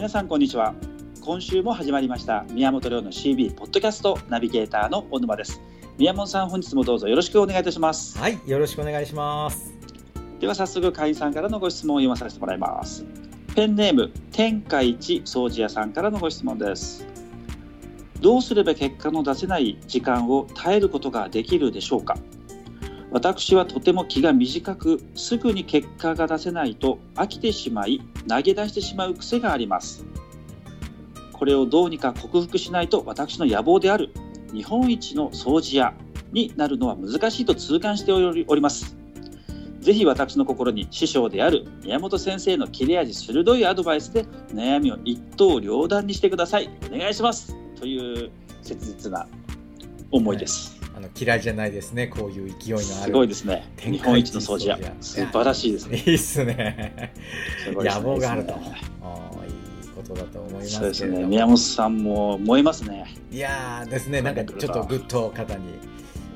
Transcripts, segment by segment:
皆さんこんにちは。今週も始まりました。宮本亮の CB ポッドキャストナビゲーターの小沼です。宮本さん本日もどうぞよろしくお願いいたします。はいよろしくお願いします。では早速会員さんからのご質問を読まさせてもらいます。ペンネーム天下一掃除屋さんからのご質問です。どうすれば結果の出せない時間を耐えることができるでしょうか？私はとても気が短くすぐに結果が出せないと飽きてしまい投げ出してしまう癖があります。これをどうにか克服しないと私の野望である日本一の掃除屋になるのは難しいと痛感しております。ぜひ私の心に師匠である宮本先生の切れ味鋭いアドバイスで悩みを一刀両断にしてください。お願いします。という切実な思いです、はいあの嫌いじゃないですね、こういう勢いのある。すごいですね。日本一の掃除屋。素晴らしいですね。いいっすね。すね野望があると。あいいことだと思いますそうですね。宮本さんも燃えますね。いやですね、なんかちょっとぐっと肩に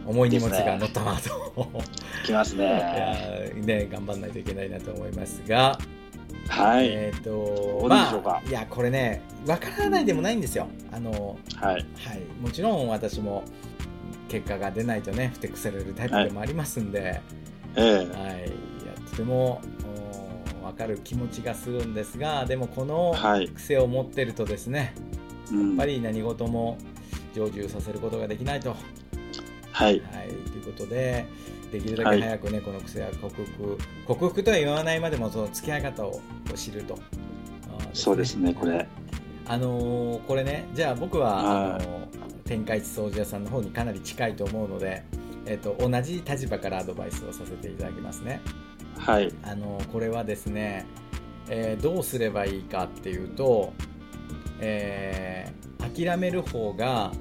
重い荷物が乗ったなと。きますね。ね、頑張らないといけないなと思いますが。はい。えっ、ー、と、まあ、いや、これね、わからないでもないんですよ。あの、はい。はい。もちろん私も、結果が出ないとねふてくされるタイプでもありますんで、はい、えー、はい、とても分かる気持ちがするんですがでもこの癖を持ってるとですね、はい、やっぱり何事も成就させることができないと。はい、はい、ということでできるだけ早くね、はい、この癖は克服克服とは言わないまでもその付き合い方を知ると、ね、そうですねこれ。あのー、これねじゃあ僕は、あのー天下一掃除屋さんの方にかなり近いと思うので、えーと、同じ立場からアドバイスをさせていただきますね。はい、あのこれはですね、えー、どうすればいいかっていうと、えー、諦める方が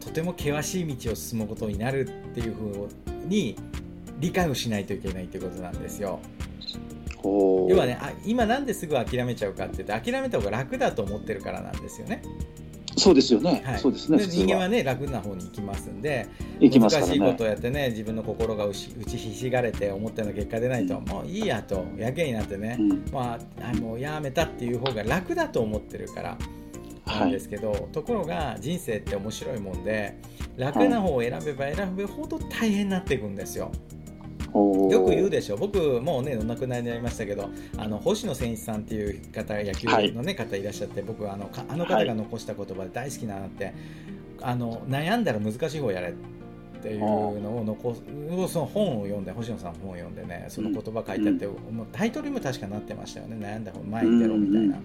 とても険しい道を進むことになるっていうふうに理解をしないといけないということなんですよ。要はねあ今なんですぐ諦めちゃうかって言って諦めた方が楽だと思ってるからなんですよね。そうですよね。はい、そうですね。人間はね楽な方に行きますんで、ね、難しいことをやってね自分の心が打ちひしがれて思ったような結果出ないと、うん、もういいやとやけになってね、うん、まあもうやめたっていう方が楽だと思ってるから。なんですけど、はい、ところが人生って面白いもんで楽な方を選べば選ぶほど大変になっていくんですよ。よく言うでしょ。僕もうねお亡くなりになりましたけどあの星野千一さんっていう方野球のね、はい、方いらっしゃって僕あのあの方が残した言葉で大好きなって、あの悩んだら難しい方やれっていうのを残すその本を読んで星野さんの本を読んでねその言葉書いてあって、うん、もうタイトルも確かなってましたよね。悩んだ方前に出ろみたいな。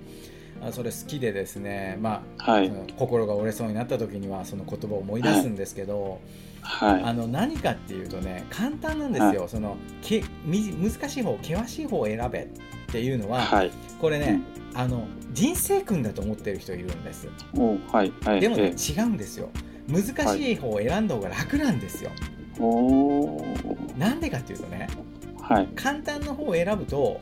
あそれ好きでですね、まあ、はい、心が折れそうになった時にはその言葉を思い出すんですけど、はいはい、あの何かっていうとね簡単なんですよ、はい、そのけ難しい方険しい方を選べっていうのは、はい、これね、うん、あの人生訓だと思ってる人いるんです、はいはい、でもね、違うんですよ。難しい方を選んだ方が楽なんですよ、なんでかっていうとね、はい、簡単な方を選ぶと、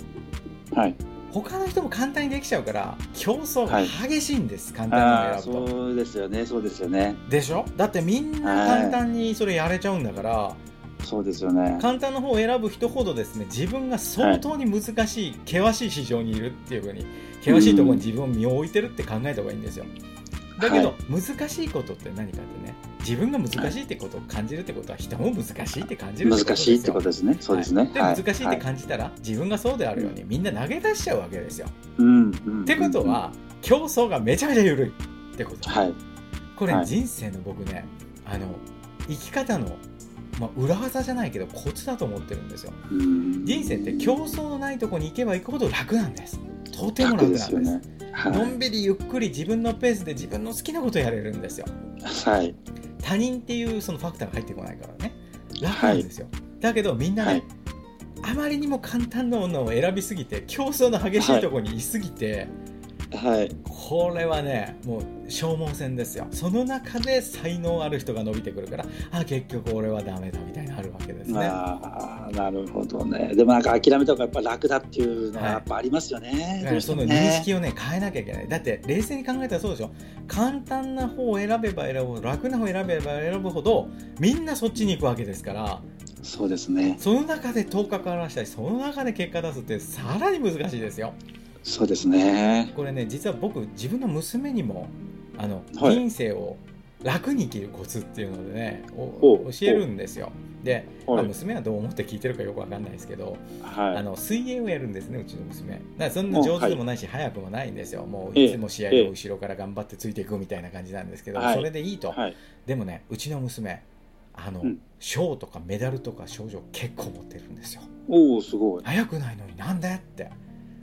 はい、他の人も簡単にできちゃうから競争が激しいんです、はい、簡単に選ぶと。そうですよねそうですよね。でしょ？だってみんな簡単にそれやれちゃうんだから、はい、そうですよね。簡単な方を選ぶ人ほどですね自分が相当に難しい、険しい市場にいるっていうふうに険しいところに自分を身を置いてるって考えた方がいいんですよ、だけど、難しいことって何かってね自分が難しいってことを感じるってことは人も難しいって感じる難しいってことですね。そうですね、はい、で難しいって感じたら、自分がそうであるようにみんな投げ出しちゃうわけですよ、うん、ってことは競争がめちゃめちゃ緩いってこと、はい、これ人生の僕ねあの生き方のまあ、裏技じゃないけどコツだと思ってるんですよ。人生って競争のないとこに行けば行くほど楽なんです。とても楽なんです。ですね。はい、のんびりゆっくり自分のペースで自分の好きなことやれるんですよ。はい。他人っていうそのファクターが入ってこないからね。楽なんですよ、はい、だけどみんなね、はい、あまりにも簡単なものを選びすぎて競争の激しいところにいすぎて、はい、これはねもう消耗戦ですよ。その中で才能ある人が伸びてくるからあ結局俺はダメだみたいになるわけですね。あなるほどね。でもなんか諦めた方がやっぱ楽だっていうのはやっぱありますよね、はい、その認識をね変えなきゃいけない。だって冷静に考えたらそうでしょ。簡単な方を選べば選ぶ楽な方を選べば選ぶほどみんなそっちに行くわけですから。そうですね。その中で10日からしたりその中で結果出すってさらに難しいですよ。そうですね。これね実は僕自分の娘にもあの、はい。人生を楽に生きるコツっていうのでね教えるんですよ。で、まあはい。娘はどう思って聞いてるかよくわかんないですけど、はい。あの水泳をやるんですねうちの娘。だからそんな上手でもないし、速くもないんですよ。もういつも試合を後ろから頑張ってついていくみたいな感じなんですけど、はい。それでいいと、はい。でもねうちの娘あの、うん。賞とかメダルとか賞状結構持ってるんですよ。おおすごい。早くないのになんでって。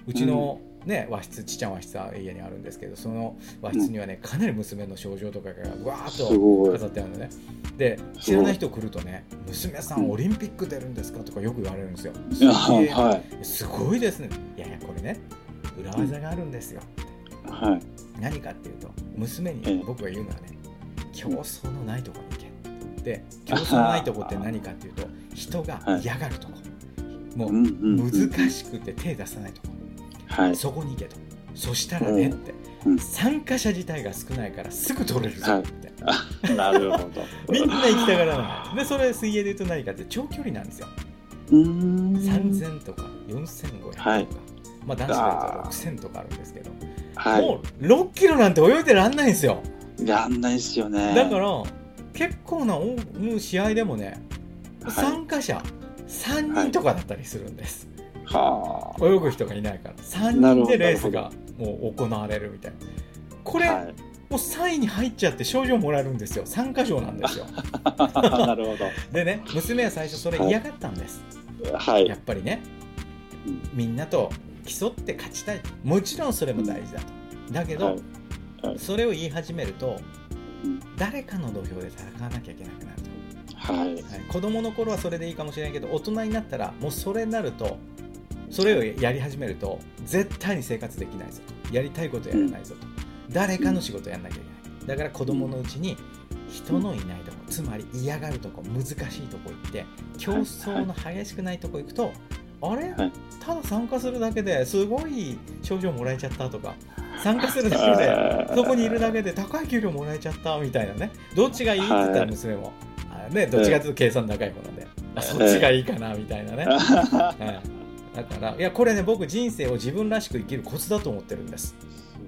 うちの、ね、和室ちっちゃん和室は家にあるんですけどその和室にはねかなり娘の症状とかがわーっすと飾ってあるのね。で知らない人来るとね「娘さんオリンピック出るんですか?」とかよく言われるんですよ。すはい。すごいですね。いやいやこれね裏技があるんですよ、はい。何かっていうと娘ええ。に僕が言うのはね競争のないところに行けで競争のないとこって何かっていうと人が嫌がるとこ、もううんう難しくて手出さないとこ、はい。そこに行けと。そしたらねって、うん。参加者自体が少ないからすぐ取れるぞって、なるほど。みんな行きたがらない。でそれ水泳で言うと何かって長距離なんですよ。うーん。3000とか4500とか、はい。まあ男子だと6000とかあるんですけど、はい。もう6キロなんて泳いでらんないんですよ。やんないですよね。だから結構な試合でもねはい。参加者3人とかだったりするんです、は泳ぐ人がいないから。3なるほど人でレースがもう行われるみたいな。これ、あはい。もう3位に入っちゃって賞状もらえるんですよ。参加賞なんですよ。なるほでね娘は最初それ嫌がったんです、どはい。やっぱりね。うん。みんなと競って勝ちたい。もちろんそれも大事だと。だけど、はい。はい。それを言い始めるとうん。誰かの土俵で戦わなきゃいけなくなると。はい。はい、子供の頃はそれでいいかもしれないけど大人になったらもうそれになるとそれをやり始めると絶対に生活できないぞ。とやりたいことやらないぞ。と、誰かの仕事やらなきゃいけない。だから子供のうちに人のいないとこつまり嫌がるとこ難しいとこ行って競争の激しくないとこ行くとあれ？はい。ただ参加するだけですごい賞状もらえちゃったとか 参加するだけでそこにいるだけで高い給料もらえちゃったみたいなね。どっちがいいって言ったら娘も、あね、どっちかというと計算高い方なんで、あそっちがいいかなみたいなね、はい、だからいやこれね僕人生を自分らしく生きるコツだと思ってるんです。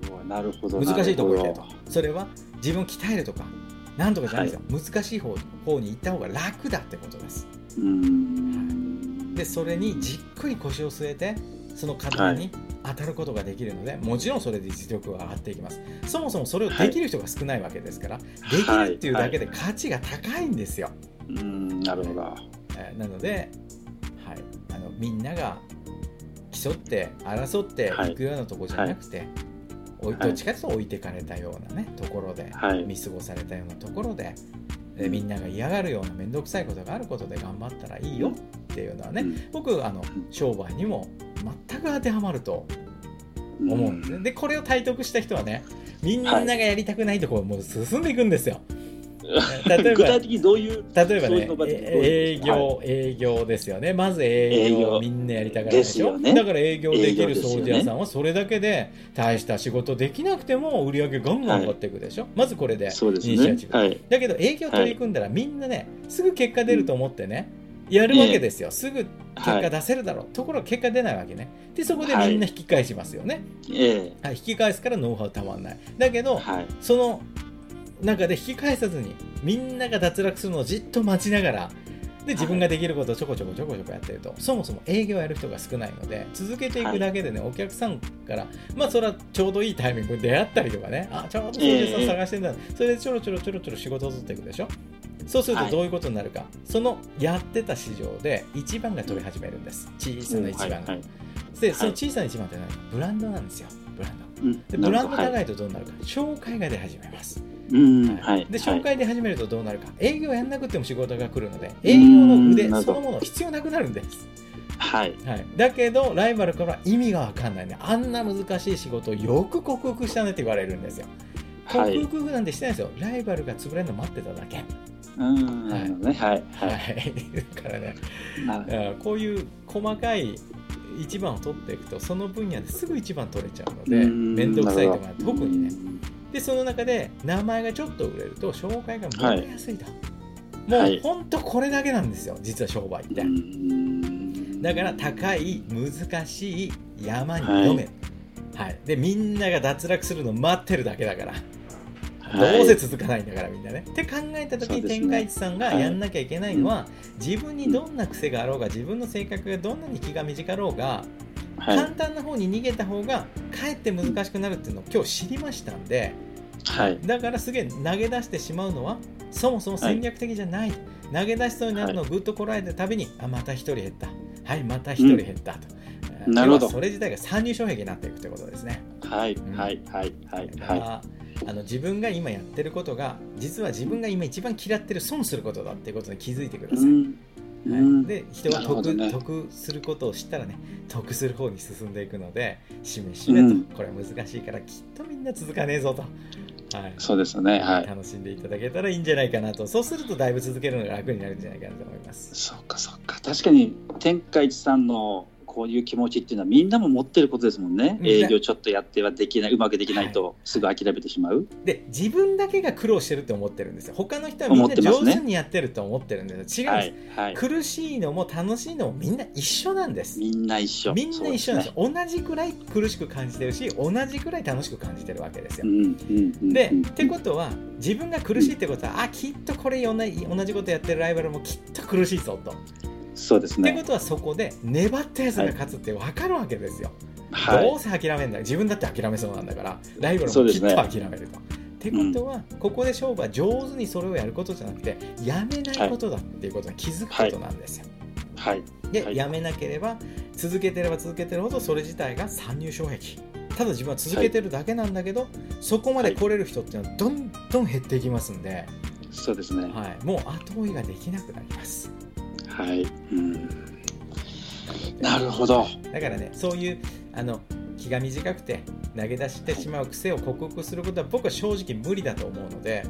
すごいなるほど難しいとこ行けと。それは自分を鍛えるとかなんとかじゃないですよ、難しい方方に行った方が楽だってことです。でそれにじっくり腰を据えてその課題に当たることができるので、もちろんそれで実力が上がっていきます。そもそもそれをできる人が少ないわけですから、できるっていうだけで価値が高いんですよ、うーんなるほど。えーなので、みんなが競って争ってい。くようなところじゃなくて、おいはい。どっちかというと置いてかれたようなねところで、はい。見過ごされたようなところで、えーみんなが嫌がるような面倒くさいことがあることで頑張ったらいいよっていうのはね、うん。僕あの商売にも全く当てはまると思うんですね。でこれを体得した人はねみんながやりたくないところもう進んでいくんですよ。例えば具体的にどういう例えばね営業、は営業ですよね。まず営業みんなやりたがるでしょ？ね。だから営業できる掃除屋さんはそれだけで大した仕事できなくても売り上げガンガン上がっていくでしょ、まずこれでイニシアチブ、ねはい。だけど営業取り組んだらみんなねすぐ結果出ると思ってねやるわけですよ、すぐ結果出せるだろう、ところが結果出ないわけね。でそこでみんな引き返しますよね、えはい、引き返すからノウハウたまんない。だけど、えはい。その中で引き返さずにみんなが脱落するのをじっと待ちながらで自分ができることをちょこちょこちょこちょこやってると、そもそも営業やる人が少ないので続けていくだけでね、お客さんからまあそれはちょうどいいタイミングで出会ったりとかね。あちょうどそういう人探してんだ、それでちょろちょろちょろちょろ仕事を取っていくでしょ。そうするとどういうことになるか、そのやってた市場で一番が取り始めるんです。小さな一番が、はいはい。でその小さな一番って何ブランドなんですよ。ブランド。うん。でブランド高いとどうなるか、紹介が出始めますうん。はい。ではい。紹介で始めるとどうなるか、営業やんなくても仕事が来るので営業の腕そのもの必要なくなるんです、はい。はい、だけどライバルから意味が分かんないね。あんな難しい仕事をよく克服したねって言われるんですよ。はい。克服なんてしてないですよ。ライバルが潰れるの待ってただけ。うん。はい。ねはい。ははい。いだからねなうんこういう細かい一番を取っていくとその分野ですぐ一番取れちゃうのでうん。面倒くさいとか特にねでその中で名前がちょっと売れると紹介がもらいやすいと、もうはい。本当これだけなんですよ実は商売って、うん。だから高い難しい山に挑め、はい、でみんなが脱落するの待ってるだけだから。どうせ続かないんだからみんなね。って考えた時に、天下一さんがやんなきゃいけないのは、自分にどんな癖があろうが自分の性格がどんなに気が短ろうが、簡単な方に逃げた方がかえって難しくなるっていうのを今日知りましたんで、はい、だからすげえ投げ出してしまうのはそもそも戦略的じゃない、はい、投げ出しそうになるのをぐっとこらえたたびに、あまた1人減った。はいまた1人減ったと、うん、なるほど。それ自体が参入障壁になっていくということですね。はい、うん、はいはいはいはい。あの自分が今やってることが実は自分が今一番嫌ってる損することだっていうことに気づいてください、うんはい、で人は得ね、得することを知ったらね得する方に進んでいくのでしめしめと、うん、これは難しいからきっとみんな続かねえぞと。はい、そうですね、はい、楽しんでいただけたらいいんじゃないかなと。そうするとだいぶ続けるのが楽になるんじゃないかなと思います。そうかそうか。確かに天下一さんのこういう気持ちっていうのはみんなも持ってることですもんね、営業ちょっとやってはできないうまくできないとすぐ諦めてしまう、はい、で自分だけが苦労してると思ってるんですよ。他の人はみんな上手にやってると思ってるんですよ、ね、違うんです、はいはい、苦しいのも楽しいのもみんな一緒なんです。みんな一緒。みんな一緒なんです、ね、同じくらい苦しく感じてるし同じくらい楽しく感じてるわけですよ、うんうんうん、で、ってことは自分が苦しいってことは、うん、あきっとこれ同じことやってるライバルもきっと苦しいぞとそうですね。ってことはそこで粘ったやつが勝つって分かるわけですよ。はい、どうせ諦めんだ自分だって諦めそうなんだからライバルもきっと諦めると。ってことは、うん、ここで勝負は上手にそれをやることじゃなくてやめないことだっていうことに気づくことなんですよ。はい、で、はい、やめなければ続けてれば続けてるほどそれ自体が参入障壁。ただ自分は続けてるだけなんだけど、はい、そこまで来れる人っていうのはどんどん減っていきますんで、そうですね、はい、もう後追いができなくなります。はい、うん、なるほど。だからねそういうあの気が短くて投げ出してしまう癖を克服することは僕は正直無理だと思うので、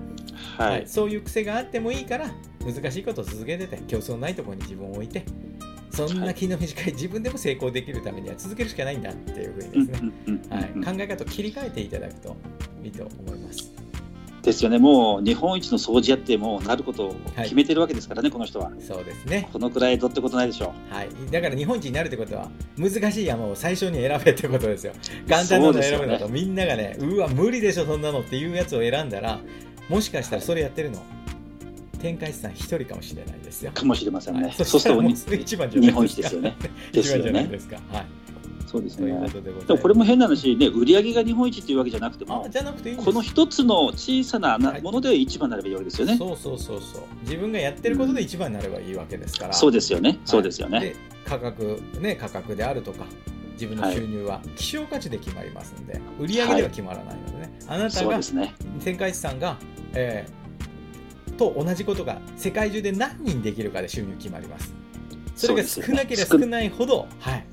はい、はい、そういう癖があってもいいから難しいことを続けてて競争ないところに自分を置いてそんな気の短い自分でも成功できるためには続けるしかないんだっていうふうにですね、はい、考え方を切り替えていただくといいと思います。ですよね、もう日本一の掃除やってもなることを決めてるわけですからね、はい、この人は。そうですね。このくらいどってことないでしょう。はい、だから日本一になるってことは、難しい山を最初に選べってことですよ。簡単なの選ぶのと、ね、みんながね、うわ、無理でしょ、そんなのっていうやつを選んだら、もしかしたらそれやってるの、天海さん一人かもしれないですよ。かもしれませんね。はい、そうすると 一番じゃないですか。日本一ですよね。ですよね。はいそうですね。でもこれも変な話、ね、売り上げが日本一っていうわけじゃなくても、じゃなくていいこの一つの小さなもので一番になればいいわけですよね、そうそうそうそう。自分がやってることで一番になればいいわけですから。そうですよね。そうですよね。価格ね価格であるとか。自分の収入は希少価値で決まりますので、売り上げでは決まらないのでね、あなたが、天海さんが、えー、と同じことが世界中で何人できるかで収入決まります。それが少なければ少ないほど、はい、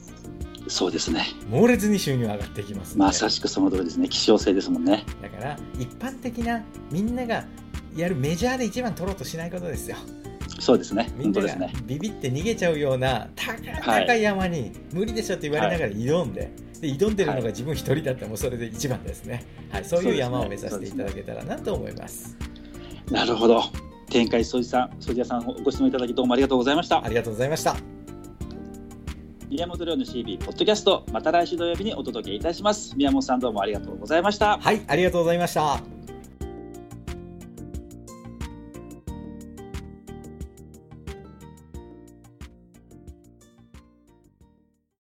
そうですね。猛烈に収入上がっていきますまさしくその通りですね。希少性ですもんね。だから一般的なみんながやるメジャーで一番取ろうとしないことですよ。そうですね。みんながビビって逃げちゃうような高い。山に無理でしょって言われながら挑んで、はい、で挑んでるのが自分一人だったらもうそれで一番ですね、はい、そういう山を目指していただけたらなと思います、ね、なるほど。天海掃除さん掃除屋さんご質問いただきどうもありがとうございました。ありがとうございました宮本亮の CB ポッドキャストまた来週土曜日にお届けいたします。宮本さんどうもありがとうございました。はいありがとうございました。